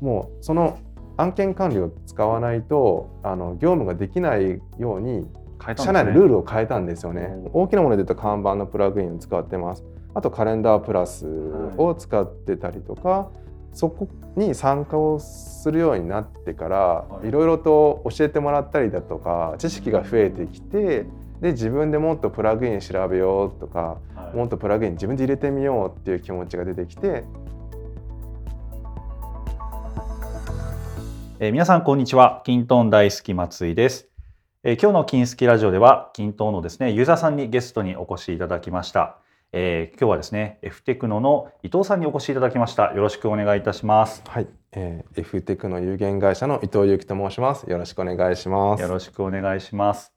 もうその案件管理を使わないとあの業務ができないように社内のルールを変えたんですよね。大きなもので言うと看板のプラグインを使ってます。あとカレンダープラスを使ってたりとか、はい、そこに参加をするようになってから、はいろいろと教えてもらったりだとか知識が増えてきてで自分でもっとプラグイン調べようとか、はい、もっとプラグイン自分で入れてみようっていう気持ちが出てきて。えー、皆さんこんにちは。キントン大好き松井です。えー、今日の金スキラジオでは、キントンのですね、ユーザーさんにゲストにお越しいただきました。えー、今日はですね、F テクノの伊藤さんにお越しいただきました。よろしくお願いいたします。はい、えー、F テクノ有限会社の伊藤祐樹と申します。よろしくお願いします。よろしくお願いします。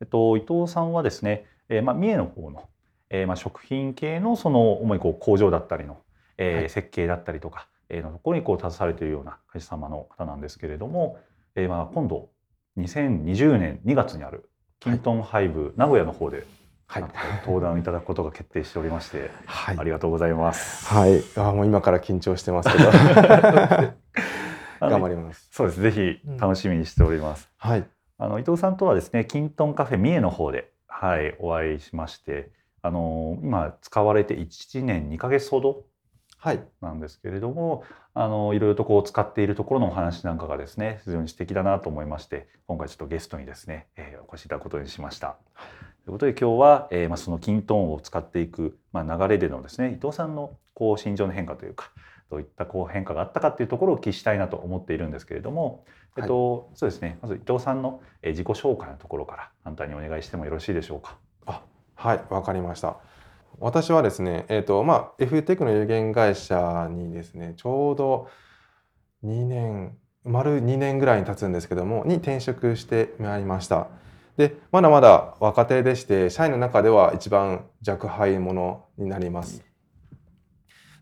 えっと伊藤さんはですね、えー、まあ三重の方の、えー、まあ食品系のその主にこう工場だったりの、えー、はい、設計だったりとか、えー、のところにこう携われているような会社様の方なんですけれども、えー、まあ今度2020年2月にあるキントンハイブ名古屋の方ではい、登壇いただくことが決定しておりまして、はい、ありがとうございます。はい、あもう今から緊張してますけど、頑張ります。そうです。ぜひ楽しみにしております。うん、はい。あの伊藤さんとはですね、キントンカフェ三重の方で、はい、お会いしまして、あの今使われて1年2ヶ月ほどなんですけれども、はい、あのいろいろとこう使っているところのお話なんかがですね非常に素敵だなと思いまして今回ちょっとゲストにですね、えー、お越しいただくことにしました。はいということで今日は、えーまあ、そのキントーンを使っていく、まあ、流れでのですね伊藤さんのこう心情の変化というかどういったこう変化があったかっていうところをお聞きしたいなと思っているんですけれども、えっと、はい、そうですねまず伊藤さんの自己紹介のところから簡単にお願いしてもよろしいでしょうか？あはいわかりました。私はですね、えーとまあ、F テクの有限会社にですねちょうど2年丸2年ぐらいに経つんですけどもに転職してまいりました。でまだまだ若手でして社員の中では一番若輩者になります。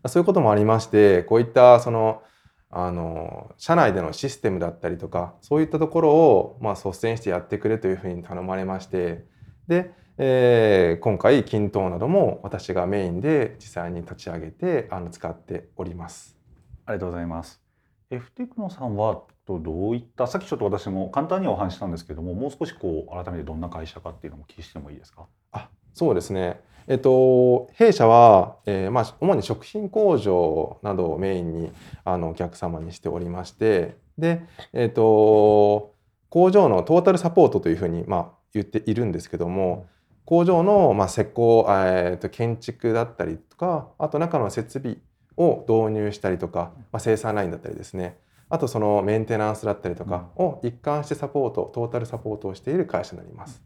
そういうこともありましてこういったそのあの社内でのシステムだったりとかそういったところを、まあ、率先してやってくれというふうに頼まれましてで、えー、今回均等なども私がメインで実際に立ち上げてあの使っております。ありがとうございます。F テクノさんはとどういったさっきちょっと私も簡単にはお話したんですけどももう少しこう改めてどんな会社かっていうのも聞きしてもいいですか？あそうですねえっと、弊社は、えーまあ、主に食品工場などをメインにあのお客様にしておりましてで、えっと、工場のトータルサポートというふうに、まあ、言っているんですけども工場の、まあ、施工、えー、と建築だったりとかあと中の設備を導入したりとか、まあ、生産ラインだったりですね。あとそのメンテナンスだったりとかを一貫してサポートトータルサポートをしている会社になります。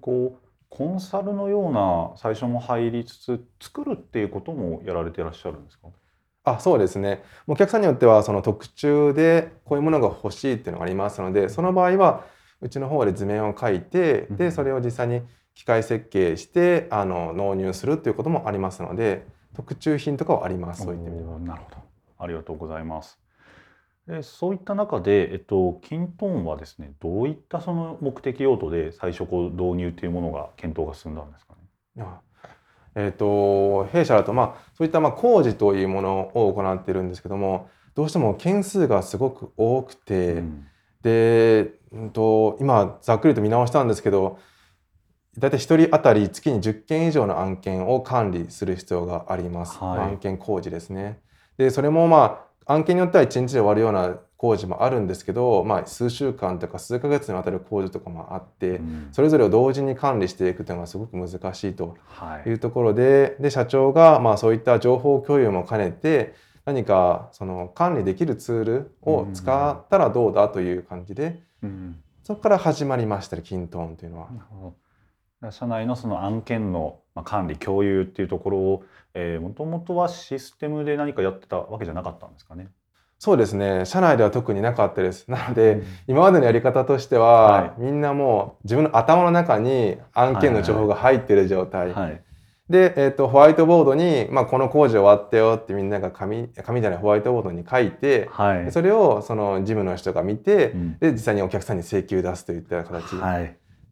こうコンサルのような最初も入りつつ作るっていうこともやられていらっしゃるんですか？あそうですね。お客さんによってはその特注でこういうものが欲しいっていうのがありますのでその場合はうちの方で図面を書いてでそれを実際に機械設計してあの納入するっていうこともありますので特注品とかはありますそういった意味では。なるほどありがとうございます。でそういった中で、えっと、キントーンはですねどういったその目的用途で最初こう導入というものが検討が進んだんですかね？えーと、弊社だと、まあ、そういったまあ工事というものを行っているんですけどもどうしても件数がすごく多くて、うん、で、うんと、今ざっくりと見直したんですけど大体1人当たり月に10件以上の案件を管理する必要があります、はい、案件工事ですね。でそれもまあ案件によっては1日で終わるような工事もあるんですけど、まあ、数週間とか数ヶ月にわたる工事とかもあって、うん、それぞれを同時に管理していくというのがすごく難しいとい。うところではい、で社長がまあそういった情報共有も兼ねて何かその管理できるツールを使ったらどうだという感じで、うん、そこから始まりましたねキントーンというのは。社内のその案件の管理共有っていうところをもともとはシステムで何かやってたわけじゃなかったんですかね？そうですね。社内では特になかったです。なので、うん、今までのやり方としては、はい、みんなもう自分の頭の中に案件の情報が入ってる状態、はいはい、で、えーと、ホワイトボードに、まあ、この工事終わったよってみんなが紙紙じゃないホワイトボードに書いて、はい、それをその事務の人が見て、うん、で実際にお客さんに請求出すといった形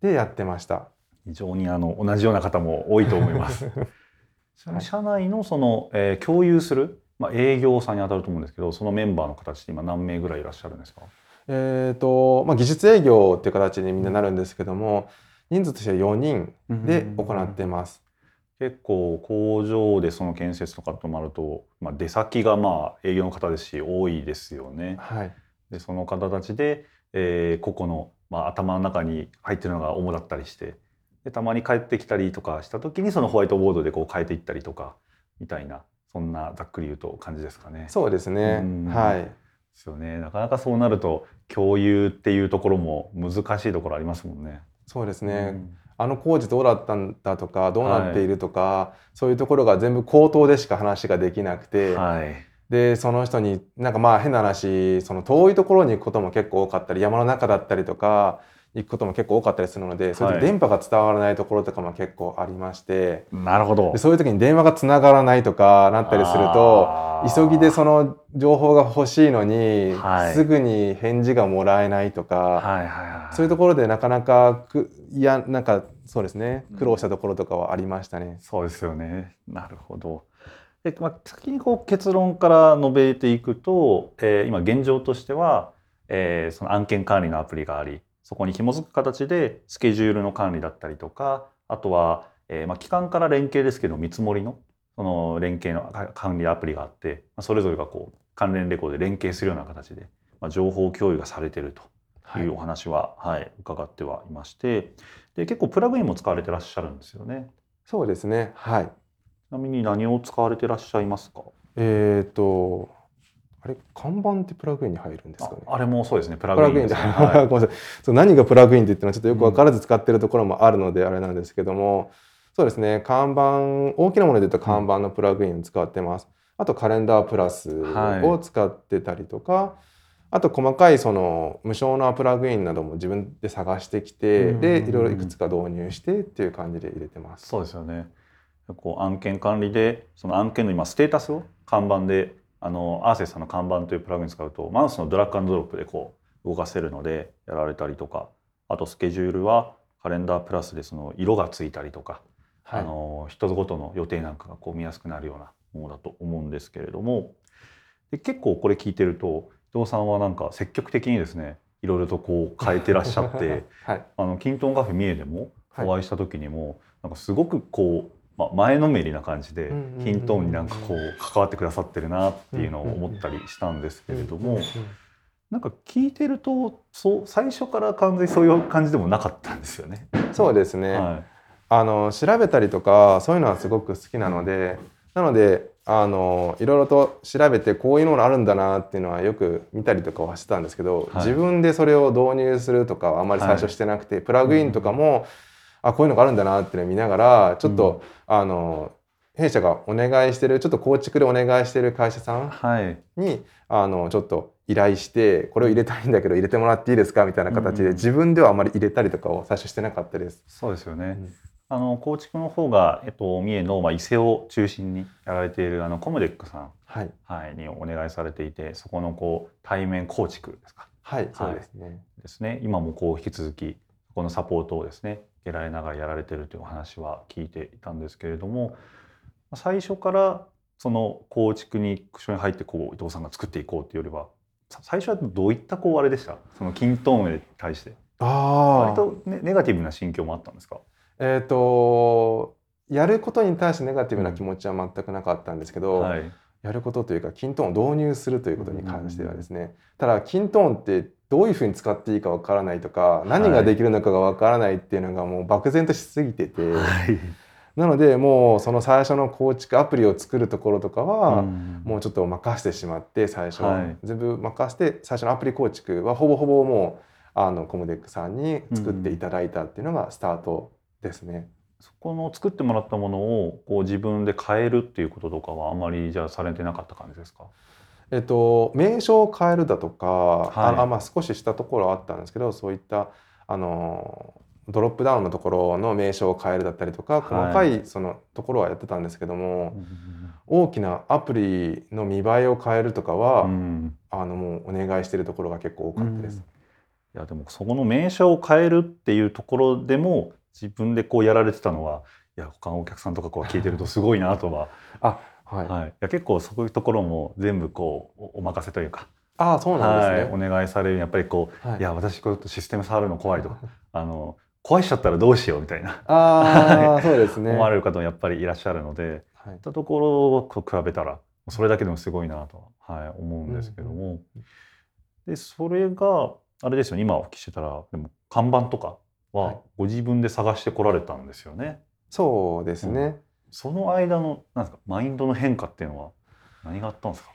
でやってました。非常にあの同じような方も多いと思います。社内のその、えー、共有するまあ、営業さんに当たると思うんですけどそのメンバーの形で今何名ぐらいいらっしゃるんですか？えーとまあ、技術営業っていう形にみんななるんですけども人数としては4人で行ってます。結構工場でその建設とかとなると、まあ、出先がまあ営業の方ですし多いですよね。はい、でその方たちで、えー、個々の、まあ、頭の中に入ってるのが主だったりしてでたまに帰ってきたりとかした時にそのホワイトボードでこう変えていったりとかみたいなそんなざっくり言うと感じですかね。そうですね。はい。ですよね。なかなかそうなると共有っていうところも難しいところありますもんね。そうですね。うん、あの工事どうだったんだとかどうなっているとか、はい、そういうところが全部口頭でしか話ができなくて、はい、でその人になんかまあ変な話その遠いところに行くことも結構多かったり山の中だったりとか行くことも結構多かったりするので、それで電波が伝わらないところとかも結構ありまして、なるほど。そういう時に電話がつながらないとかなったりすると急ぎでその情報が欲しいのに、はい、すぐに返事がもらえないとか、はいはいはい、そういうところでなかなかくいやなんかそうですね苦労したところとかはありましたね。うん、そうですよね。なるほど。で、まあ、先にこう結論から述べていくと、えー、今現状としては、えー、その案件管理のアプリがありそこに紐づく形でスケジュールの管理だったりとかあとは、えー、まあ機関から連携ですけど見積もりのその連携の管理アプリがあってそれぞれがこう関連レコードで連携するような形で、まあ、情報共有がされているというお話は、はい、はい、伺ってはいましてで結構プラグインも使われてらっしゃるんですよね。そうですね。はい。ちなみに何を使われてらっしゃいますか？えっ、ー、とあれ看板ってプラグインに入るんですかね？あれもそうですね。プラグインで、ね、はい、ごめんなさい。そう何がプラグインって言ってのはちょっとよく分からず使ってるところもあるのであれなんですけども、そうですね。看板大きなもので言うと看板のプラグインを使ってます。あとカレンダープラスを使ってたりとか、はい、あと細かいその無償のプラグインなども自分で探してきて、でいろいろいくつか導入してっていう感じで入れてます。そうですよね。こう案件管理でその案件の今ステータスを看板であのアーセスさんの看板というプラグイン使うとマウスのドラッグアンドドロップでこう動かせるのでやられたりとかあとスケジュールはカレンダープラスでその色がついたりとか、はい、あの一つごとの予定なんかがこう見やすくなるようなものだと思うんですけれどもで結構これ聞いてると伊藤さんはなんか積極的にですねいろいろとこう変えてらっしゃって、はい、あのキントンカフェ三重でもお会いした時にも、はい、なんかすごくこうまあ、前のめりな感じでヒントーンになんかこう関わってくださってるなっていうのを思ったりしたんですけれどもなんか聞いてるとそう最初から完全にそういう感じでもなかったんですよね。そうですね、はい、あの調べたりとかそういうのはすごく好きなのでなのであのいろいろと調べてこういうのがあるんだなっていうのはよく見たりとかはしてたんですけど、はい、自分でそれを導入するとかはあんまり最初してなくて、はい、プラグインとかも、あこういうのがあるんだなっていうのを見ながらちょっと、うん、あの弊社がお願いしてるちょっと構築でお願いしてる会社さんに、はい、あのちょっと依頼してこれを入れたいんだけど入れてもらっていいですかみたいな形で、自分ではあまり入れたりとかを最初してなかったです。そうですよね、うん。あの構築の方が、えっと、三重の、まあ、伊勢を中心にやられているあのコムデックさん、はい、はい、にお願いされていてそこのこう対面構築ですか。はい、そうですね。ですね。今もこう引き続きこのサポートをですね得られながらやられてるというお話は聞いていたんですけれども最初からその構築に一緒に入ってこう伊藤さんが作っていこうっていうよりは最初はどういったこうあれでした？その kintone に対して。割とネネガティブな心境もあったんですか？えっ、ー、とやることに対してネガティブな気持ちは全くなかったんですけど、はい、やることというかキントーンを導入するということに関してはですね、ただキントーンってどういうふうに使っていいかわからないとか何ができるのかがわからないっていうのがもう漠然としすぎてて、はい、なのでもうその最初の構築アプリを作るところとかはもうちょっと任せてしまって最初、は。い、全部任せて最初のアプリ構築はほぼほぼもうあのコムデックさんに作っていただいたっていうのがスタートですね。そこの作ってもらったものをこう自分で変えるっていうこととかはあまりじゃあされてなかった感じですか？えっと、名称を変えるだとか、はい、あまあ、少ししたところはあったんですけどそういったあのドロップダウンのところの名称を変えるだったりとか細かいそのところはやってたんですけども、はい、大きなアプリの見栄えを変えるとかは、うん、あのもうお願いしてるところが結構多かったです。うん、いやでもそこの名称を変えるっていうところでも自分でこうやられてたのはいや他のお客さんとかこう聞いてるとすごいなとは。あはい、はい、いや結構そういうところも全部こうお任せというか。ああそうなんですね、はい、お願いされる。やっぱりこう、はい、いや私こうシステム触るの怖いとか。あの壊しちゃったらどうしようみたいな。あそうですね。思われる方もやっぱりいらっしゃるので、はい、ったところと比べたらそれだけでもすごいなと、はい、思うんですけども、うん、でそれがあれですよね。今お聞きしてたらでも看板とかはご自分で探してこられたんですよね。そうですね、うん、その間のなんですかマインドの変化っていうのは何があったんですか？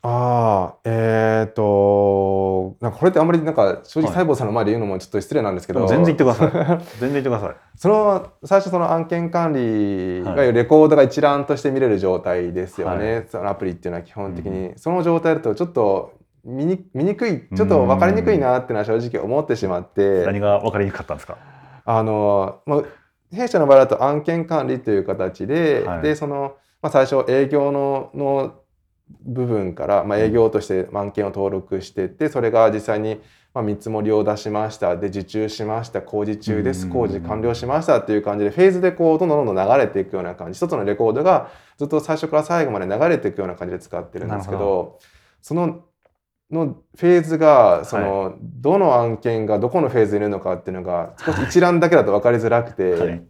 ああ、えっ、ー、と、なんかこれってあんまりなんか正直細胞さんの前で言うのもちょっと失礼なんですけど、はい、全然言ってください。全然言ってください。その最初その案件管理がレコードが一覧として見れる状態ですよね。はい、そのアプリっていうのは基本的に、うん、その状態だとちょっと見に見にくい、ちょっと分かりにくいなっていうのは正直思ってしまって。何が分かりにくかったんですか？あの、まあ弊社の場合だと案件管理という形で、はい、でそのまあ最初営業のの部分から、まあ、営業として案件を登録してってそれが実際にまあ見積もりを出しました。で受注しました。工事中です。工事完了しましたっていう感じでフェーズでこうどんどんどんどん流れていくような感じ。一つのレコードがずっと最初から最後まで流れていくような感じで使ってるんですけど。そののフェーズがその、はい、どの案件がどこのフェーズにいるのかっていうのが少し一覧だけだと分かりづらくて、はい、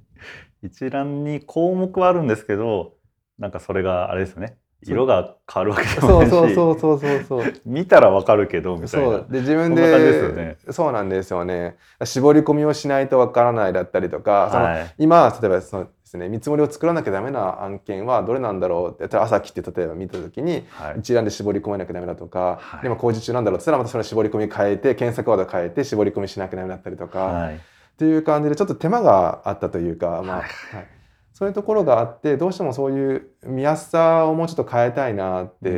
一覧に項目はあるんですけどなんかそれがあれですよね色が変わるわけでもないし。そうそうそうそうそう見たらわかるけどみたいな。そう。で自分で、ね、そうなんですよね。絞り込みをしないとわからないだったりとか、はい、今例えばそのですね見積もりを作らなきゃダメな案件はどれなんだろうって朝来て例えば見た時に、はい、一覧で絞り込まなきゃダメだとか、はい、今工事中なんだろうって言ったらまたその絞り込み変えて検索ワード変えて絞り込みしなきゃダメだったりとか、はい、っていう感じでちょっと手間があったというかまあ、はいそういうところがあってどうしてもそういう見やすさをもうちょっと変えたいなって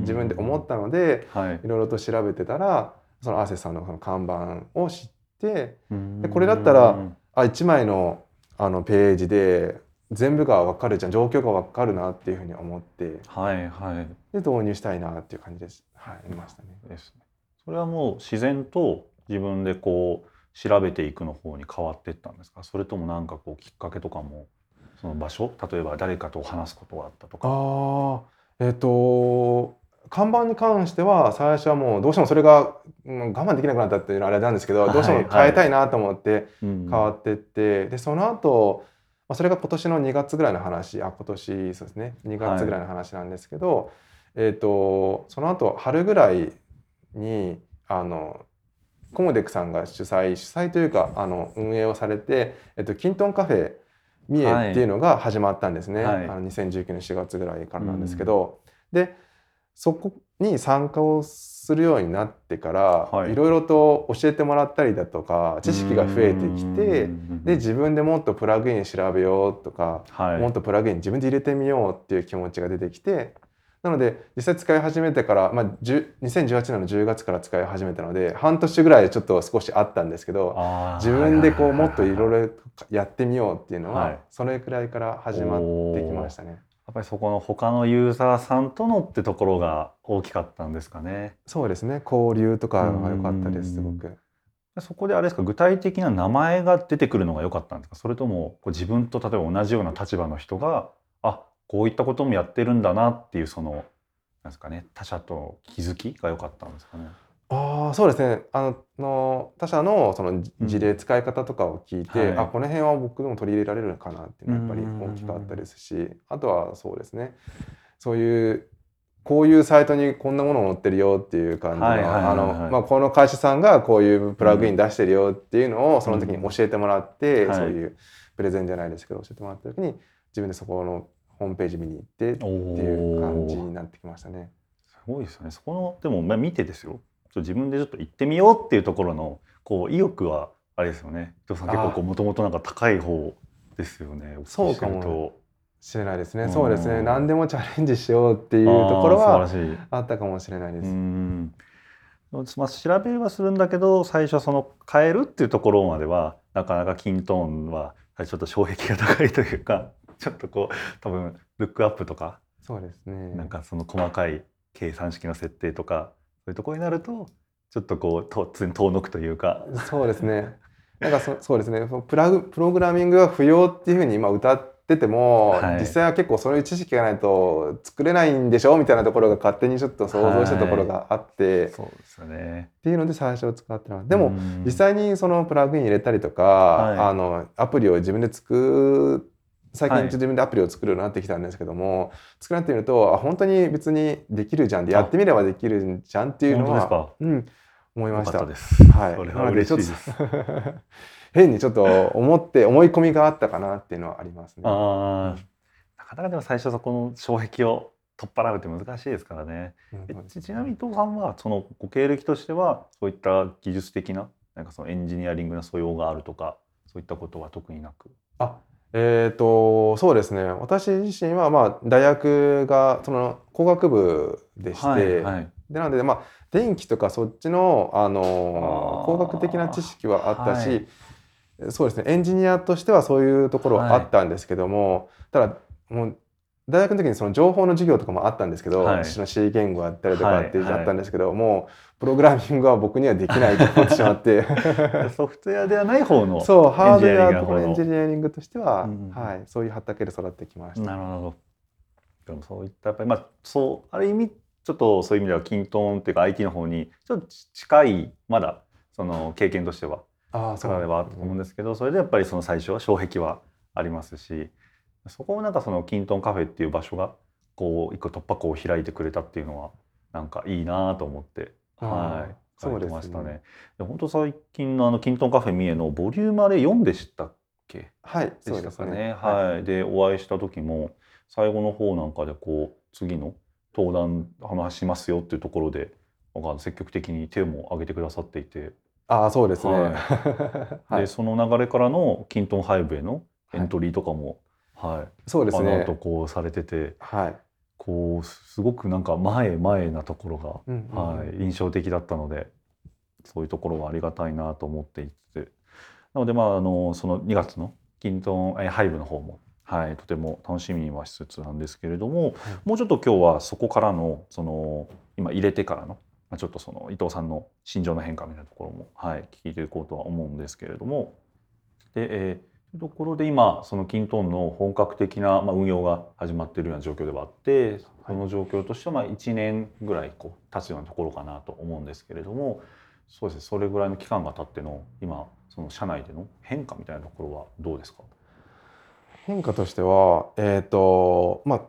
自分で思ったので、はい、いろいろと調べてたらそのアーセスさんのその看板を知ってでこれだったらあ1枚のあのページで全部が分かるじゃん状況が分かるなっていうふうに思って、はいはい、で導入したいなっていう感じです。はい、ましたね。ですね。それはもう自然と自分でこう調べていくの方に変わっていったんですか？それともなんかこうきっかけとかもその場所例えば誰かと話すことがあったとか。あえっ、ー、と看板に関しては最初はもうどうしてもそれが、うん、我慢できなくなったっていうのはあれなんですけど、はい、どうしても変えたいなと思って変わってって、はい、でその後、まあそれが今年の2月ぐらいの話あ今年そうですね2月ぐらいの話なんですけど、はい、えっ、ー、とその後春ぐらいにあのコモデックさんが主催主催というかあの運営をされて、えっ、ー、とキントンカフェ三重っていうのが始まったんですね、はい、あの2019年4月ぐらいからなんですけど、うん、でそこに参加をするようになってから、はい。ろいろと教えてもらったりだとか知識が増えてきてで自分でもっとプラグイン調べようとか、はい、もっとプラグイン自分で入れてみようっていう気持ちが出てきてなので実際使い始めてから、まあ、2018年の10月から使い始めたので半年ぐらいちょっと少しあったんですけど自分でこうもっといろいろやってみようっていうのは、それくらいから始まってきましたね。やっぱりそこの他のユーザーさんとのってところが大きかったんですかね。そうですね交流とかが良かったですすごく。そこであれですか具体的な名前が出てくるのが良かったんですか？それともこう自分と例えば同じような立場の人があこういったこともやってるんだなっていうそのなんですかね他者と気づきが良かったんですかね。ああそうですね。あの他社のその事例使い方とかを聞いて、うんはい、あこの辺は僕でも取り入れられるかなっていうのはやっぱり大きかったですしあとはそうですね。そういうこういうサイトにこんなもの載ってるよっていう感じのこの会社さんがこういうプラグイン出してるよっていうのをその時に教えてもらって、うん、そういうプレゼンじゃないですけど教えてもらった時に自分でそこのホームページ見に行ってっていう感じになってきましたね。すごいですね。そこのでもまあ見てですよ。自分でちょっと行ってみようっていうところのこう意欲はあれですよね。伊藤さん結構もともとなんか高い方ですよね。そうかもしれないですね。そうですね。何でもチャレンジしようっていうところはあったかもしれないです。まあ、調べはするんだけど最初その変えるっていうところまではなかなかキントーンはちょっと障壁が高いというかちょっとこう多分ルックアップとかそうですね。なんかその細かい計算式の設定とかそういうところになるとちょっとこう突然遠のくというか。そうですね。なんかそそうですね。プラグプログラミングが不要っていうふうに今歌っってても、はい、実際は結構そういう知識がないと作れないんでしょみたいなところが勝手にちょっと想像したところがあって、はい、そうですよね。っていうので最初使ってなでも実際にそのプラグイン入れたりとか、はい、あのアプリを自分で作最近自分でアプリを作るようになってきたんですけども、作られてみるとあ本当に別にできるじゃんでやってみればできるじゃんっていうのは、うん、思いました。はい、それは嬉しいです。変にちょっと思って思い込みがあったかなっていうのはありますね。あなかなかでも最初そこの障壁を取っ払うって難しいですからね。うん、ちなみに伊藤さんはそのご経歴としてはそういった技術的ななんかそのエンジニアリングの素養があるとかそういったことは特になく？あえーと、そうですね。私自身は、まあ、大学がその工学部でして、はいはい、でなので、まあ、電気とかそっちの、あの工学的な知識はあったし、はい。そうですね。エンジニアとしてはそういうところはあったんですけども、はい、ただもう大学の時にその情報の授業とかもあったんですけど、はい、の C 言語あったりとかってあったんですけど、はい、もうプログラミングは僕にはできないと思ってしまって。ソフトウェアではない方の そうハードウェアとエンジニアリングとしては、うん、はい、そういう畑で育ってきました。なるほど。でもそういったやっぱりまあそうある意味ちょっとそういう意味ではキントンっていうか IT の方にちょっと近いまだその経験としてはあそれはあったと思うんですけどそれでやっぱりその最初は障壁はありますしそこをなんかそのキントンカフェっていう場所がこう一個突破口を開いてくれたっていうのはなんかいいなと思ってはいそうましたね。で本当最近のあのキントンカフェ三重のボリュームあれ4でしたっけ？はい、でしたかね？ね。はい、でお会いした時も最後の方なんかでこう次の登壇話しますよっていうところで積極的に手も挙げてくださっていて。ああそうですね、はい、でその流れからのキントンハイブへのエントリーとかも、はい、はい、そうですね。とこうされてて、はい、こうすごくなんか前前なところが、うんうん、はい、印象的だったのでそういうところはありがたいなと思っていて。なのでまああのその2月のキントンハイブの方もはい、とても楽しみにはしつつなんですけれども、はい、もうちょっと今日はそこからのその今入れてからのまあ、ちょっとその伊藤さんの心情の変化みたいなところも、はい、聞いていこうとは思うんですけれども。で、えー、ところで今そのキントンの本格的な、まあ、運用が始まっているような状況ではあってその状況としてはまあ1年ぐらいこう経つようなところかなと思うんですけれどもそうですね。それぐらいの期間が経っての今その社内での変化みたいなところはどうですか？変化としては、えーとまあ、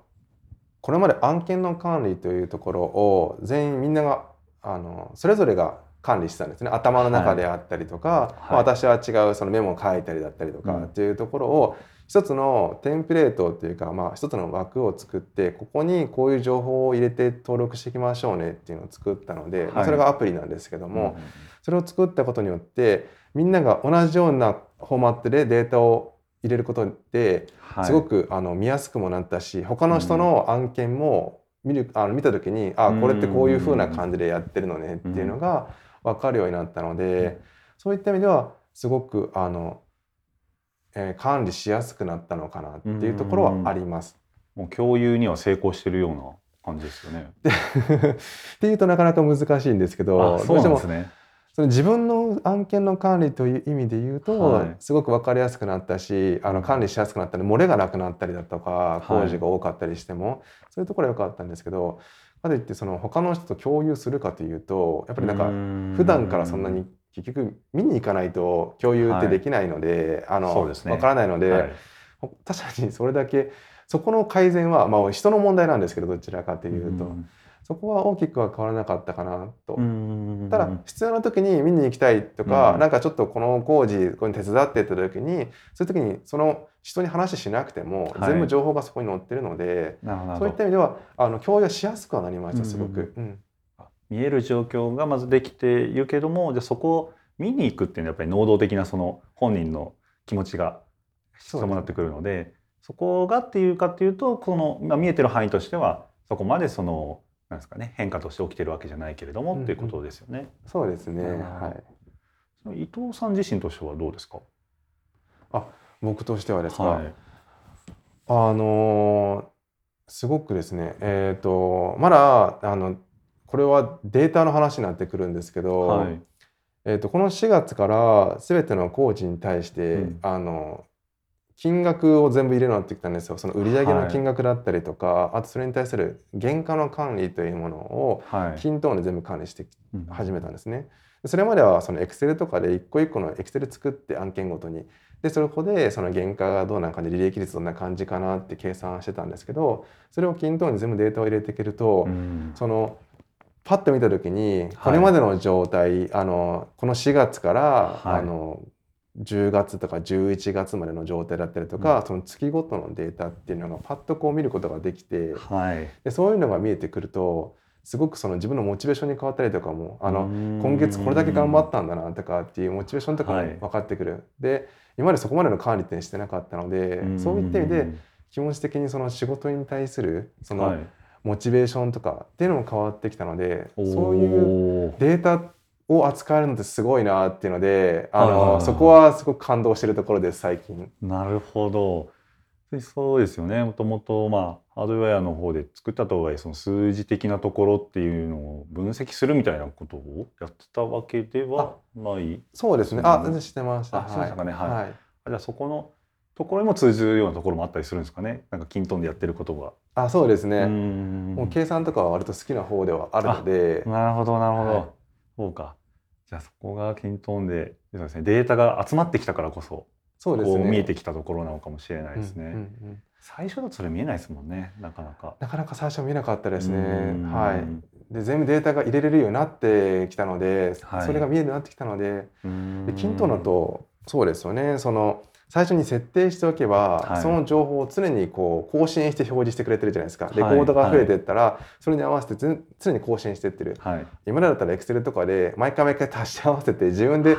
これまで案件の管理というところを全員みんながあのそれぞれが管理してたんですね。頭の中であったりとか、はい。まあ、私は違うそのメモを書いたりだったりとかっていうところを一つのテンプレートっていうか、まあ、一つの枠を作ってここにこういう情報を入れて登録していきましょうねっていうのを作ったので、はい、それがアプリなんですけども、うん、それを作ったことによってみんなが同じようなフォーマットでデータを入れることですごく、あの見やすくもなったし他の人の案件も見るあの見た時にあこれってこういう風な感じでやってるのねっていうのが分かるようになったのでそういった意味ではすごくあの、えー、管理しやすくなったのかなっていうところはあります。もう共有には成功してるような感じですよね。っていうとなかなか難しいんですけどどうしてもその自分の案件の管理という意味で言うと、はい、すごく分かりやすくなったしあの管理しやすくなったり漏れがなくなったりだとか工事が多かったりしても、はい、そういうところは良かったんですけどかといってその他の人と共有するかというとやっぱりなんか普段からそんなに結局見に行かないと共有ってできないので、はい、あの、ね、分からないので、はい、確かにそれだけそこの改善は、まあ、人の問題なんですけどどちらかというと。そこは大きくは変わらなかったかなと。ただ必要な時に見に行きたいとか、うん、なんかちょっとこの工事これ手伝ってった時にそういう時にその人に話しなくても、全部情報がそこに載ってるのでそういった意味ではあの共有しやすくはなりましたすごく、うん、見える状況がまずできているけどもじゃそこを見に行くっていうのはやっぱり能動的なその本人の気持ちが伴ってくるのでそこがっていうかっていうとこの、まあ、見えてる範囲としてはそこまでそのなんですかね変化として起きてるわけじゃないけれども、うんうん、っていうことですよね。そうですね。はい。伊藤さん自身としてはどうですか？あ、僕としてはですか？はい、あのすごくですね。えっ、ー、とまだあのこれはデータの話になってくるんですけど、はい、えっ、とこの4月からすべての工事に対して、うん、あの金額を全部入れるようになってきたんですよ。その売上の金額だったりとか、はい、あとそれに対する原価の管理というものを均等に全部管理して始めたんですね。それまではそのエクセルとかで一個一個のエクセル作って案件ごとにでそこでその原価がどうな感じ利益率どんな感じかなって計算してたんですけどそれを均等に全部データを入れていけると、うん、そのパッと見た時にこれまでの状態、はい、あのこの4月から、はい、あの10月とか11月までの状態だったりとか、うん、その月ごとのデータっていうのがパッとこう見ることができて、はい、でそういうのが見えてくるとすごくその自分のモチベーションに変わったりとかもあの今月これだけ頑張ったんだなとかっていうモチベーションとかも分かってくる。はい、で今までそこまでの管理ってしてなかったのでそういった意味で気持ち的にその仕事に対するそのモチベーションとかっていうのも変わってきたので、そういうデータを扱えるのってすごいなっていうのであのそこはすごく感動してるところです最近。なるほど。そうですよね。もともとまあハードウェアの方で作ったとはいえその数字的なところっていうのを分析するみたいなことをやってたわけではない？そうですね。あ全然してました。あそうですかね。はい、はい、じゃあそこのところにも通じるようなところもあったりするんですかね。なんか均等でやってることが。あそうですね。もう計算とかは割と好きな方ではあるので。なるほどなるほど、はい、そうかじゃあそこが均等でそうです、ね、データが集まってきたからこそそうですね、見えてきたところなのかもしれないですね。うんうんうん、最初だとそれ見えないですもんねなかなか。なかなか最初見えなかったですね。はい。で全部データが入れれるようになってきたので、はい、それが見えるようになってきたのでで均等だとそうですよねその最初に設定しておけば、はい、その情報を常にこう更新して表示してくれてるじゃないですか。レコードが増えていったら、それに合わせて常に更新していってる。はい、今だったらエクセルとかで毎回毎回足し合わせて自分で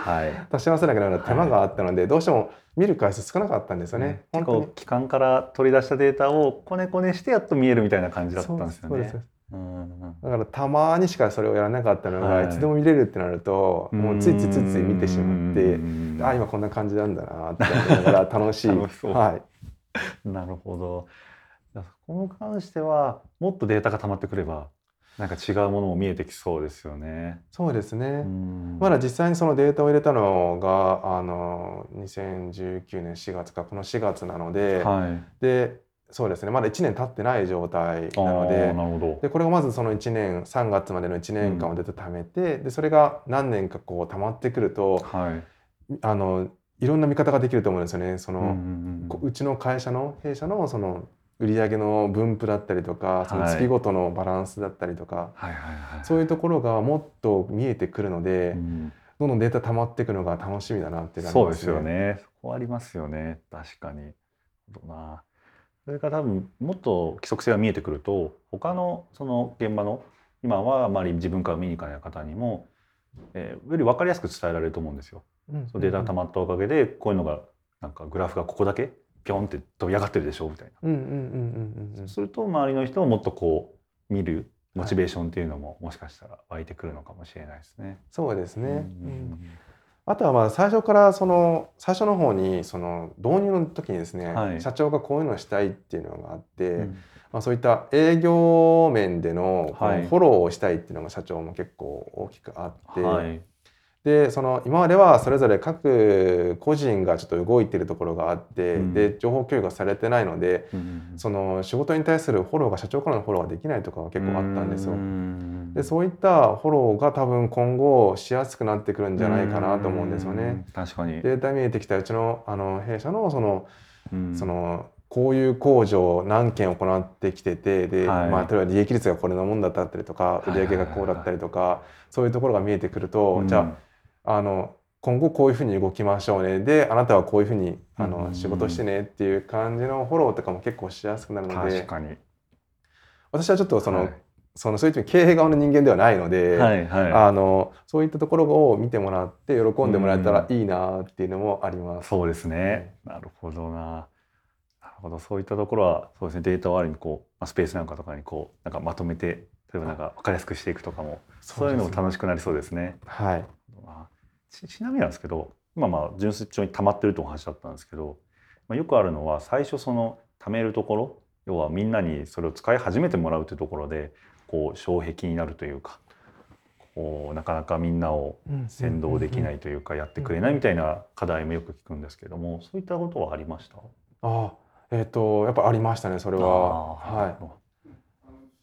足し合わせなきゃならない手間があったので、どうしても見る回数少なかったんですよね。結構機関から取り出したデータをこねこねしてやっと見えるみたいな感じだったんですよね。だからたまにしかそれをやらなかったのが、はい、いつでも見れるってなるともうついついついつい見てしまってあ今こんな感じなんだなって思いながら楽しい。はい、なるほど。そこに関してはもっとデータが溜まってくればなんか違うものも見えてきそうですよね。そうですね。まだ実際にそのデータを入れたのがあの2019年4月かこの4月なので、はい、でそうですねまだ1年経ってない状態なのででこれがまずその1年3月までの1年間を出て貯めて、うん、でそれが何年かこう溜まってくると、はい、あのいろんな見方ができると思うんですよね。その、うんうんうん、うちの会社の弊社のその売上の分布だったりとかその月ごとのバランスだったりとか、はい、そういうところがもっと見えてくるので、うん、どんどんデータ溜まっていくのが楽しみだなってなりますね。そうですよね。そこありますよね。確かに。なそれから多分もっと規則性が見えてくると他のその現場の今はあまり自分から見に行かない方にも、えー、より分かりやすく伝えられると思うんですよ。うん、そのデータが溜まったおかげでこういうのがなんかグラフがここだけピョンって飛び上がってるでしょうみたいな。そうすると周りの人をもっとこう見るモチベーションっていうのももしかしたら湧いてくるのかもしれないですね。そうですね。うんうんあとはまあ最初からその最初の方にその導入の時にですね、はい、社長がこういうのをしたいっていうのがあって、うん、まあ、そういった営業面でのフォローをしたいっていうのが社長も結構大きくあって、はい、でその今まではそれぞれ各個人がちょっと動いてるところがあって、うん、で情報共有がされてないので、うん、その仕事に対するフォローが社長からのフォローができないとかは結構あったんですよ。でそういったフォローが多分今後しやすくなってくるんじゃないかなと思うんですよね。確かに。データ見えてきたうちのあの弊社のその,、そのこういう工場何件行ってきててで、はい、まあ、例えば利益率がこれのもんだったりとか売上がこうだったりとか、そういうところが見えてくると、じゃああの今後こういうふうに動きましょうね。であなたはこういうふうにあの仕事してねっていう感じのフォローとかも結構しやすくなるので。私はちょっとその、はい、そのそういう経営側の人間ではないので、はいはい、あのそういったところを見てもらって喜んでもらえたらいいなっていうのもあります。そうですね、なるほどな。なるほど。そういったところはそうですね。データをある意味こうスペースなんかとかにこうなんかまとめて例えばなんか分かりやすくしていくとかもそういうのも楽しくなりそうですね。はいちちなみになんですけど今まあ純粋に溜まってるとお話だったんですけど、まあ、よくあるのは最初その貯めるところ要はみんなにそれを使い始めてもらうというところでこう障壁になるというかこうなかなかみんなを先導できないというかやってくれないみたいな課題もよく聞くんですけどもそういったことはありました？あえっ、ー、とやっぱありましたねそれは。はい、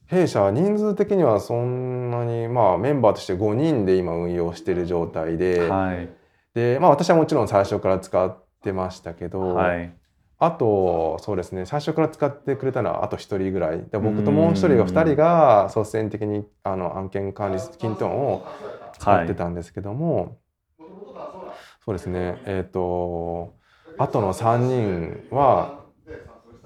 弊社人数的にはそんなにまあメンバーとして5人で今運用している状態で、はい、でまあ私はもちろん最初から使ってましたけど、はい、あとそうですね最初から使ってくれたのはあと1人ぐらい。で僕ともう1人が2人が率先的にあの案件管理キントンを使ってたんですけども、はい、そうですねえっ、ー、とあとの3人は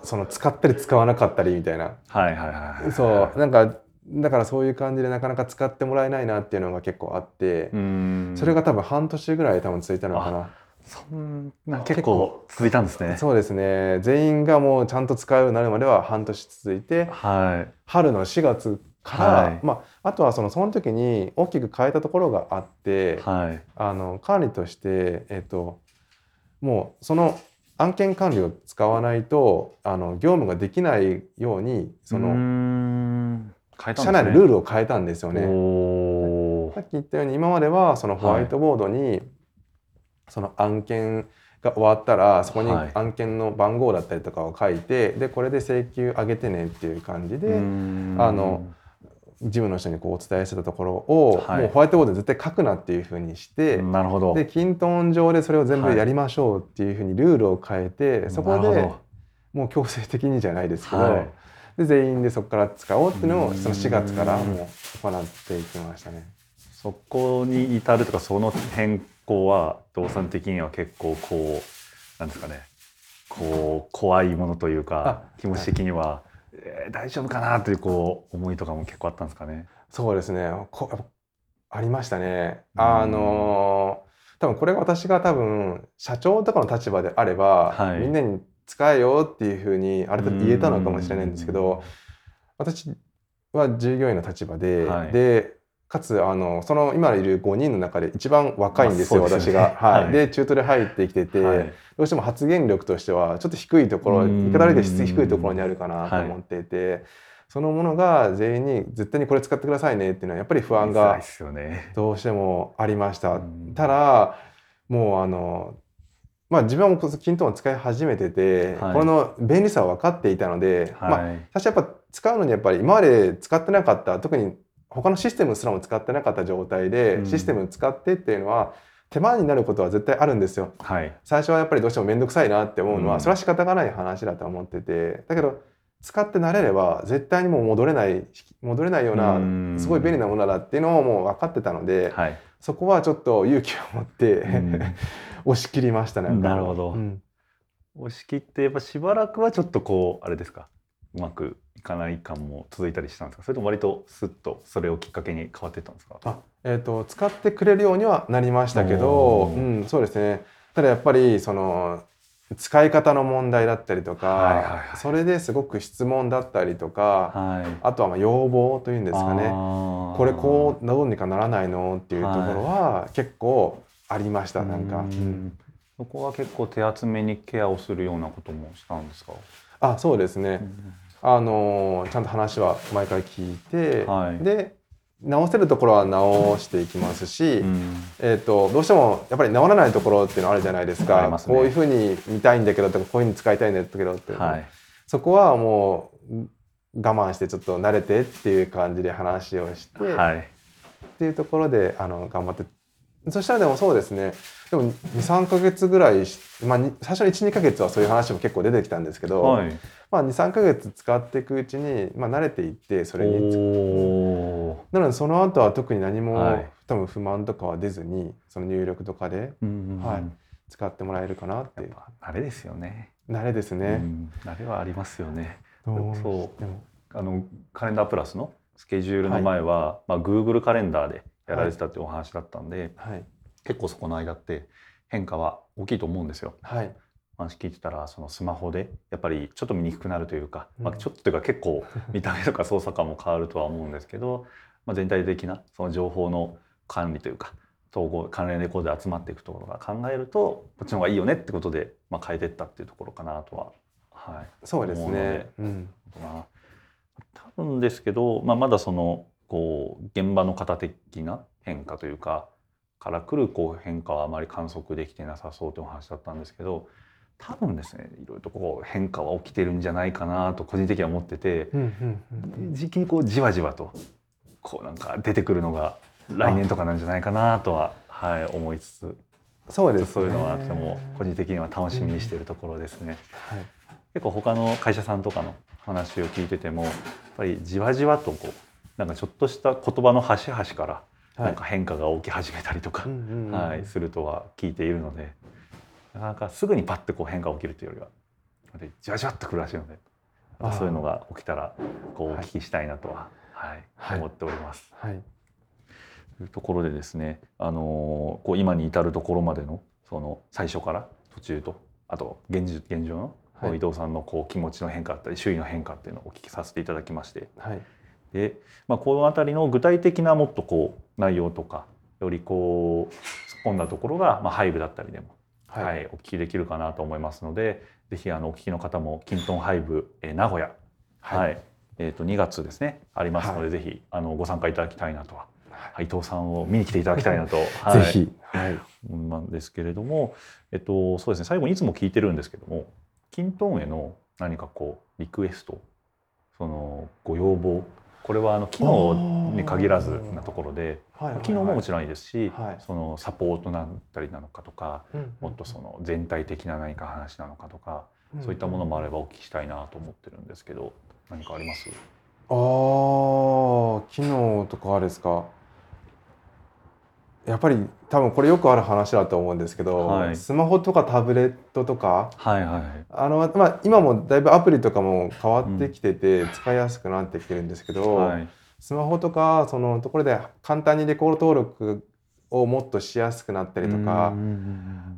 その使ったり使わなかったりみたいな、はいはいはい、そうなんかだからそういう感じでなかなか使ってもらえないなっていうのが結構あって。それが多分半年ぐらい多分続いたのかな。そんな結構続いたんですね。そうですね。全員がもうちゃんと使うようになるまでは半年続いて、はい、春の4月から、はい、まああとはそのその時に大きく変えたところがあって、はい、あの管理としてえっ、ー、ともうその案件管理を使わないとあの業務ができないようにその、ね、社内のルールを変えたんですよね。さっき言ったように今まではそのホワイトボードに、その案件が終わったらそこに案件の番号だったりとかを書いて、でこれで請求上げてねっていう感じであの事務の人にこうお伝えしてたところを、はい、もうホワイトボードで絶対書くなっていうふうにしてなるほど。で均等上でそれを全部やりましょうっていうふうにルールを変えて、はい、そこでもう強制的にじゃないですけど、はい、で全員でそこから使おうっていうのをその4月からもう行っていきましたね。そこに至るとかその変更は動産的には結構こうなんですかね。こう怖いものというか気持ち的にはえー、大丈夫かなというこう思いとかも結構あったんですかね。そうですね。こありましたね。あの多分これが私が多分社長とかの立場であれば、はい、みんなに使えよっていうふうにあれだと言えたのかもしれないんですけど私は従業員の立場で、はい、でかつあのその今いる5人の中で一番若いんですよ、すね、私が。はい、で中途で入ってきてて、はい、どうしても発言力としてはちょっと低いところ言い方悪いで低いところにあるかなと思っていて。そのものが全員に絶対にこれ使ってくださいねっていうのはやっぱり不安がどうしてもありました。ただもうあのまあ自分はもうキントンを使い始めてて、はい、この便利さは分かっていたので、はい、まあ私やっぱ使うのにやっぱり今まで使ってなかった特に他のシステムすらも使ってなかった状態で、システム使ってっていうのは手間になることは絶対あるんですよ。はい、最初はやっぱりどうしても面倒くさいなって思うのは、それは仕方がない話だと思ってて。だけど使って慣れれば絶対にもう戻れない戻れないようなすごい便利なものだっていうのをもう分かってたので、はい、そこはちょっと勇気を持って 押し切りましたね。なるほど、うん、押し切ってやっぱしばらくはちょっとこうあれですか？うまくいかない感も続いたりしたんですか？それとも割とスッとそれをきっかけに変わっていったんですか？あ、えーと、使ってくれるようにはなりましたけど、うん、そうですね。ただやっぱりその使い方の問題だったりとか、はいはいはい、それですごく質問だったりとか、はい、あとはまあ要望というんですかね。これこうどうにかならないの？っていうところは結構ありました、はい、なんか、うん、そこは結構手厚めにケアをするようなこともしたんですか？あそうですね、うん、あのちゃんと話は毎回聞いて、はい、で直せるところは直していきますし、うん、えーと、どうしてもやっぱり直らないところっていうのあるじゃないですか、ね、こういうふうに見たいんだけどとかこういうふうに使いたいんだけどって、はい、そこはもう我慢してちょっと慣れてっていう感じで話をして、はい、っていうところであの頑張ってそしたらでもそうですね。でも23か月ぐらい、まあ、最初の12か月はそういう話も結構出てきたんですけど、はい、まあ、23か月使っていくうちに、まあ、慣れていってそれになのでその後は特に何も、はい、多分不満とかは出ずにその入力とかで、はい、使ってもらえるかなっていう。慣れですよね。慣れですね、慣れはありますよね。そう。あのカレンダープラスのスケジュールの前は、はい。まあ、Google カレンダーでやられてたってお話だったんで、はい、結構そこの間って変化は大きいと思うんですよ。はい、話聞いてたらそのスマホでやっぱりちょっと見にくくなるというか、うん、まあ、ちょっとというか結構 見た目とか操作感も変わるとは思うんですけど、まあ、全体的なその情報の管理というか統合関連レコードで集まっていくところが考えるとこっちの方がいいよねってことで、まあ、変えていったっていうところかなとは、はい、そうですね。うん、多分ですけど、まあ、まだそのこう現場の型的な変化というかから来るこう変化はあまり観測できてなさそうというお話だったんですけど多分ですねいろいろとこう変化は起きてるんじゃないかなと個人的には思ってて、時期にこうじわじわとこうなんか出てくるのが来年とかなんじゃないかなとは、はい、思いつつそうです、ね、そういうのはとても個人的には楽しみにしているところですね。はい、結構他の会社さんとかの話を聞いててもやっぱりじわじわとこうなんかちょっとした言葉の端々からなんか変化が起き始めたりとか、はい、するとは聞いているのでなかなかすぐにパッてこう変化が起きるというよりはじわじわっとくるらしいのでそういうのが起きたらこうお聞きしたいなとは、はい、はい、思っております。はい、というところでですね、あのこう今に至るところまでのその最初から途中とあと現現状の伊藤さんのこう気持ちの変化だったり周囲の変化っていうのをお聞きさせていただきまして、はい、で、まあ、この辺りの具体的なもっとこう内容とかよりこう突っ込んだところが、まあ、ハイブだったりでも、はい、はい、お聞きできるかなと思いますのでぜひあのお聞きの方もキントンハイブ、えー、名古屋、はい、はい、えー、と2月ですねありますので、はい、ぜひあのご参加いただきたいなとは、はい、伊藤さんを見に来ていただきたいなと、はい、ぜひ、はい、なんですけれども、えっと、そうですね最後にいつも聞いてるんですけどもキントンへの何かこうリクエストそのご要望これはあの機能に限らずなところで、機能ももちろんいいですし、はい、そのサポートだったりなのかとか、もっとその全体的な何か話なのかとか、そういったものもあればお聞きしたいなと思ってるんですけど何かあります？あ機能とかあれですか？やっぱり多分これよくある話だと思うんですけど、はい、スマホとかタブレットとか、はいはい、あのまあ、今もだいぶアプリとかも変わってきてて使いやすくなってきてるんですけど、うんはい、スマホとかそのところで簡単にレコード登録をもっとしやすくなったりとか、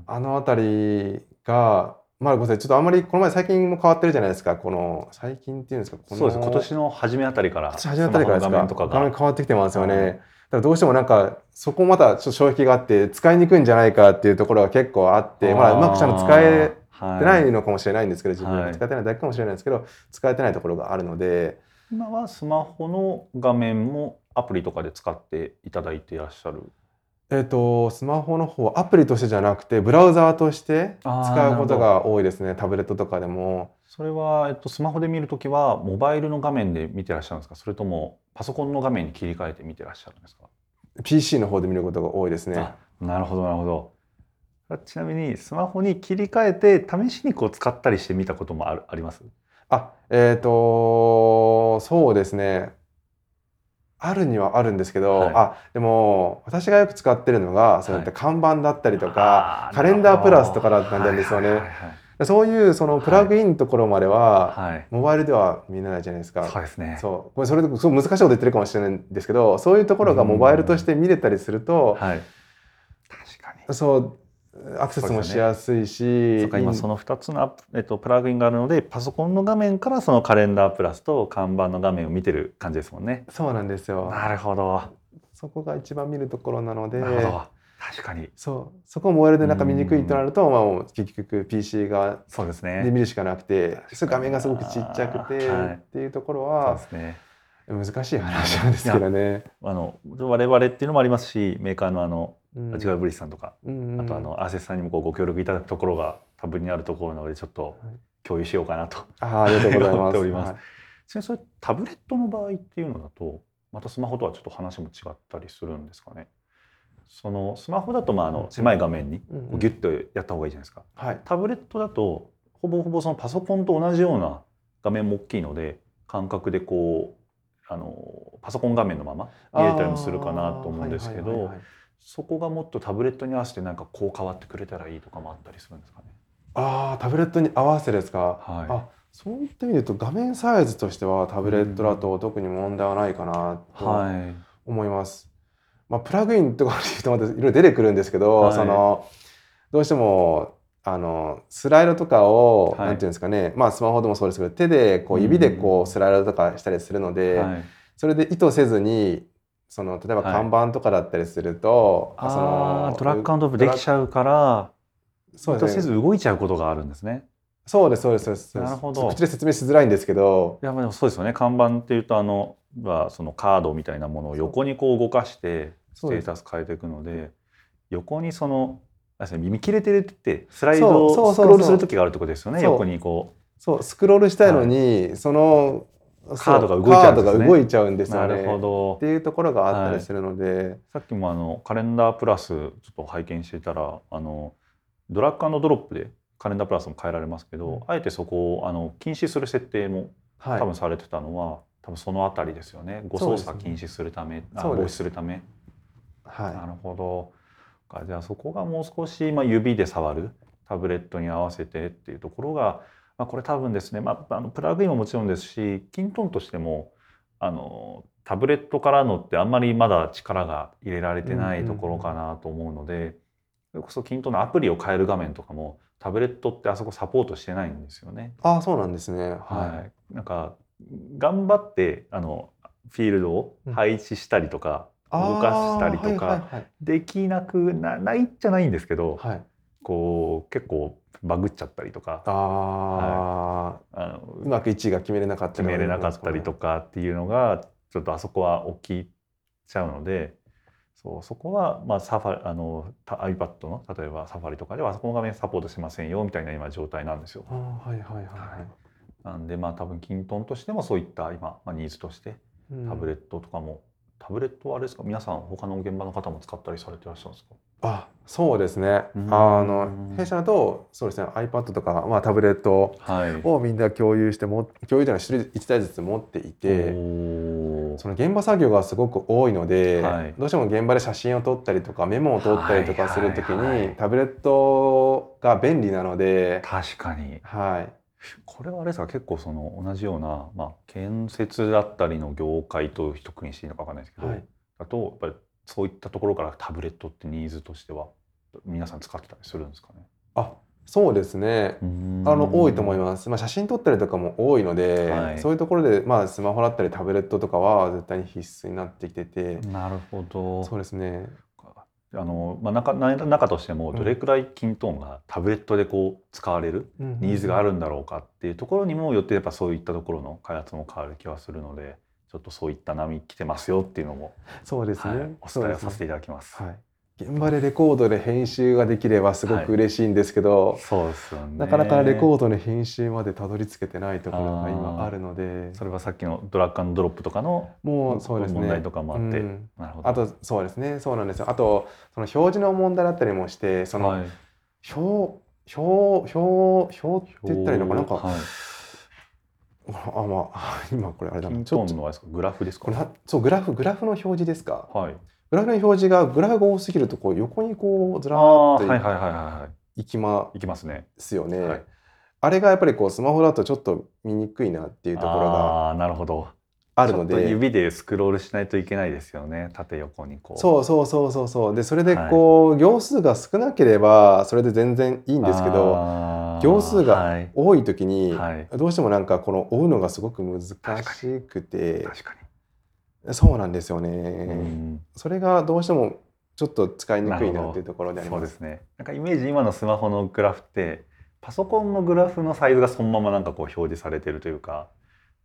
あの辺りがまあごめんなさいちょっとあんまりこの前最近も変わってるじゃないですかこの最近っていうんですかそうです。今年の初めあたりから初めあたりからですか画面変わってきてますよね。だどうしてもなんかそこまたちょっと衝撃があって使いにくいんじゃないかっていうところが結構あってまあうまくちゃんと使えてないのかもしれないんですけど自分が使ってないだけかもしれないですけど使えてないところがあるので。今はスマホの画面もアプリとかで使っていただいていらっしゃる？えっ、とスマホの方アプリとしてじゃなくてブラウザーとして使うことが多いですね。タブレットとかでも。それは、えっと、スマホで見るときはモバイルの画面で見てらっしゃるんですか？それともパソコンの画面に切り替えて見てらっしゃるんですか？PC の方で見ることが多いですね。なるほどなるほど。ちなみにスマホに切り替えて試しにこう使ったりしてみたこともあるあります？あえっ、ー、とそうですね。あるにはあるんですけど、はい、あでも私がよく使ってるのがそういった看板だったりとか、はい、カレンダープラスとかだったんですよね。はいはいはいはいそういうそのプラグインのところまでは、はい、モバイルでは見れないじゃないですか。そうですね。そう。これそれでそう難しいこと言ってるかもしれないんですけど、そういうところがモバイルとして見れたりすると、はい、確かに。そうアクセスもしやすいし、ね、今その2つの、えっと、プラグインがあるのでパソコンの画面からそのカレンダープラスと看板の画面を見てる感じですもんね。そうなんですよ。なるほど。そこが一番見るところなので。なるほど確かに。そう。そこをモバイルでなんか見にくいとなると、まあ、結局 PC がそうですね。で見るしかなくて画面がすごくちっちゃくて、はい、っていうところは難しい話なんですけどね。あの我々っていうのもありますしメーカーのあの味わブリスさんとか、うんあとあのアーセスさんにもこうご協力いただくところが多分にあるところなのでちょっと共有しようかなと、あありがとうございます。おります。はい、それタブレットの場合っていうのだとまたスマホとはちょっと話も違ったりするんですかね？そのスマホだとまああの狭い画面にギュッとやった方がいいじゃないですか、はい、タブレットだとほぼほぼそのパソコンと同じような画面も大きいので感覚でこうあのパソコン画面のまま見れたりもするかなと思うんですけどそこがもっとタブレットに合わせてなんかこう変わってくれたらいいとかもあったりするんですかね。ああタブレットに合わせですか。はい、あそういった意味で言うと画面サイズとしてはタブレットだと特に問題はないかなと思います。まあ、プラグインとかで言うとまたいろいろ出てくるんですけど、はい、そのどうしてもあのスライドとかを、はい、なんていうんですかね、まあ、スマホでもそうですけど手でこう指でこうスライドとかしたりするので、はい、それで意図せずにその例えば看板とかだったりすると、はい、そのトラックアンドオフできちゃうからそうです、ね、意図せず動いちゃうことがあるんですね。そうですそうですそうです。なるほど。口で説明しづらいんですけど。いやまあそうですよね。看板っていうとあのはそのカードみたいなものを横にこう動かしてステータス変えていくので横にその見切れてるってスライドをスクロールする時があるってことですよね横にこう。そうスクロールしたいのに、はい、そのカードが動いちゃうんです、ね、動いちゃうんですよね。なるほど。っていうところがあったりするので、はい、さっきもあのカレンダープラスちょっと拝見していたらあのドラッグドロップでカレンダープラスも変えられますけど、うん、あえてそこをあの禁止する設定も多分されてたのは、はい、多分そのあたりですよね。誤操作禁止するため、ね、防止するため。はい、なるほどじゃあそこがもう少し、まあ、指で触るタブレットに合わせてっていうところがまあ、これ多分ですね、まあ、あのプラグインももちろんですしキントンとしてもあのタブレットからのってあんまりまだ力が入れられてないところかなと思うので、それこそキントンのアプリを変える画面とかもタブレットってあそこサポートしてないんですよね。あそうなんですね。はい。はい、なんか頑張ってあのフィールドを配置したりとか、うん、動かしたりとかできなくなないじゃないんですけど、はい、こう結構バグっちゃったりとかあ、はい、あのうまく位置が決めれなかった決めれなかったりとかっていうのがちょっとあそこは起きちゃうのでそうそこは、まあ、サファあの iPad の例えばサファリとかではあそこの画面サポートしませんよみたいな今状態なんですよ。あはいはいはい、はい、なんでまあ多分キントンとしてもそういった今、まあ、ニーズとしてタブレットとかも、うん、タブレットはあれですか？皆さん他の現場の方も使ったりされてらっしゃるんですか？あそうですね。あの弊社だとそうですね iPad とか、まあ、タブレットをみんな共有しても共有というのは1台ずつ持っていてその現場作業がすごく多いので、はい、どうしても現場で写真を撮ったりとかメモを取ったりとかする時に、タブレットが便利なので確かに、はい、これはあれですか結構その同じような、まあ、建設だったりの業界と一括りにしていいのか分かんないですけど、はい、だとやっぱりそういったところからタブレットってニーズとしては皆さん使ってたりするんですかね？あそうですね。あの多いと思います、まあ、写真撮ったりとかも多いので、はい、そういうところで、まあ、スマホだったりタブレットとかは絶対に必須になってきてて。なるほど。そうですねあの、まあ、中中としてもどれくらいキントーンがタブレットでこう使われるニーズがあるんだろうかっていうところにもよってやっぱそういったところの開発も変わる気はするのでちょっとそういった波来てますよっていうのもそうですね、はい、お伝えさせていただきます。はい現場でレコードで編集ができればすごく嬉しいんですけど、はい、そうですよね、なかなかレコードの編集までたどり着けてないところが今あるので。それはさっきのドラッグドロップとかのもうそうです、ね、問題とかもあって、うん、なるほど。あとそうですね。そうなんですよ。あとその表示の問題だったりもしてその、はい、表表表表って言ったらいいのかな？なんか、はい。あまあ 今これあれだな。ちょっとのグラフですか？そうグラフグラフの表示ですか？はい。グラフの表示がグラフが多すぎるとこう横にこうずらーっとはいはいはいはいい。きまいきますね。すよね。はい、あれがやっぱりこうスマホだとちょっと見にくいなっていうところがあなるほど。あるので。指でスクロールしないといけないですよね縦横にこう。そうそうそうそうそう。でそれでこう、はい、行数が少なければそれで全然いいんですけど行数が多い時に、どうしてもなんかこの追うのがすごく難しくて確かにそうなんですよね、それがどうしてもちょっと使いにくいなっていうところでありますそうですねなんかイメージ今のスマホのグラフってパソコンのグラフのサイズがそのままなんかこう表示されてるというか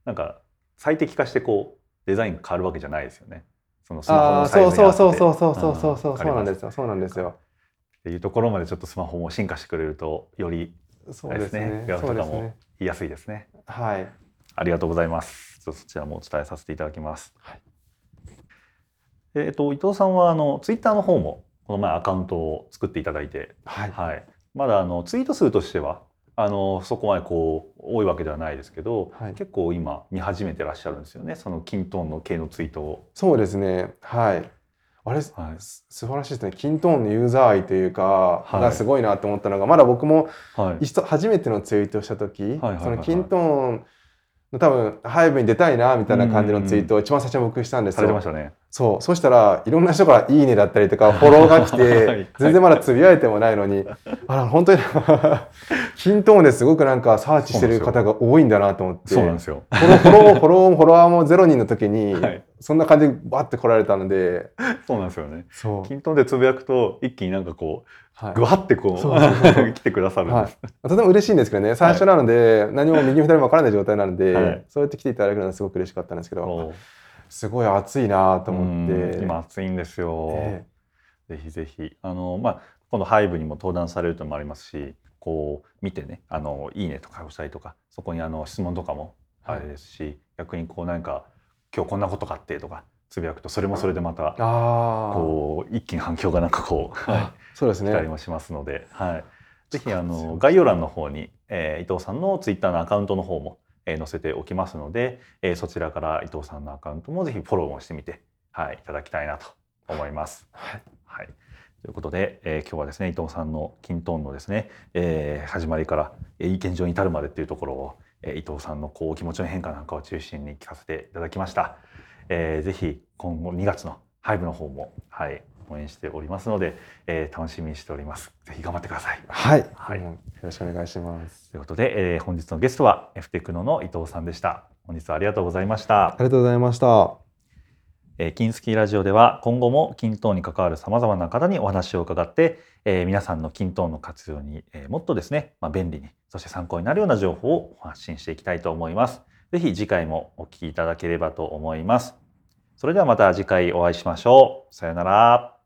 なんか最適化してこうデザインが変わるわけじゃないですよね。そのスマホのサイズにそうそうそうそうそうそうそうそうなんですよそうなんですよ。っていうところまでちょっとスマホも進化してくれるとよりそうですねグラフとかも言いやすいですね。はい。ありがとうございます。そちらもお伝えさせていただきます。はい、えっ、ー、と伊藤さんはあのツイッターの方もこの前アカウントを作っていただいて、はい、はい、まだあのツイート数としてはあのそこまでこう多いわけではないですけど、はい、結構今見始めてらっしゃるんですよね。そのキントーンの系のツイートを。そうですね。はい。あれ、はい、素晴らしいですね。キントーンのユーザー愛というか、はい、がすごいなと思ったのがまだ僕も、はい、初めてのツイートをした時、そのキントーン多分ハイブに出たいなみたいな感じのツイートを一番最初に僕したんですよ。ね、そう。そしたらいろんな人から「いいね」だったりとか フォローが来て全然まだつぶやいてもないのにあら本当に均等ですごくなんかサーチしてる方が多いんだなと思って。そうなんですよ。フォローフォローフォローフォロワーもゼロ人の時に、そんな感じでバッて来られたので。そうなんですよね。均等でつぶやくと一気になんかこうぐわってこう 来てくださるんです、はい、とても嬉しいんですけどね最初なので、はい、何も右も左も分からない状態なので、はい、そうやって来ていただけるのはすごく嬉しかったんですけどすごい暑いなと思って。今暑いんですよ、えー、ぜひぜひ。あのまあ今度ハイブにも登壇されるともありますしこう見てねあのいいねとか押したりとかそこにあの質問とかもあれですし、はい、逆にこうなんか今日こんなことがあってとかつぶやくとそれもそれでまたこう一気に反響がなんかこう、はい、そうですね。たりもしますので、はい、ぜひあの概要欄の方に、えー、伊藤さんのツイッターのアカウントの方も、えー、載せておきますので、えー、そちらから伊藤さんのアカウントもぜひフォローもしてみて、はい、いただきたいなと思います。はい、はいということで、えー、今日はですね伊藤さんのキントーンのですね、えー、始まりから、えー、現状に至るまでっていうところを、えー、伊藤さんのこう気持ちの変化なんかを中心に聞かせていただきました。えー、ぜひ今後2月のハイブの方も、はい、応援しておりますので、えー、楽しみにしております。ぜひ頑張ってください。はい、はい、よろしくお願いします。ということで、えー、本日のゲストは F テクノの伊藤さんでした。本日はありがとうございました。ありがとうございました。えー、金スキーラジオでは今後も均等に関わるさまざまな方にお話を伺って、えー、皆さんの均等の活用に、えー、もっとですね、まあ、便利にそして参考になるような情報を発信していきたいと思います。ぜひ次回もお聞きいただければと思います。それではまた次回お会いしましょう。さようなら。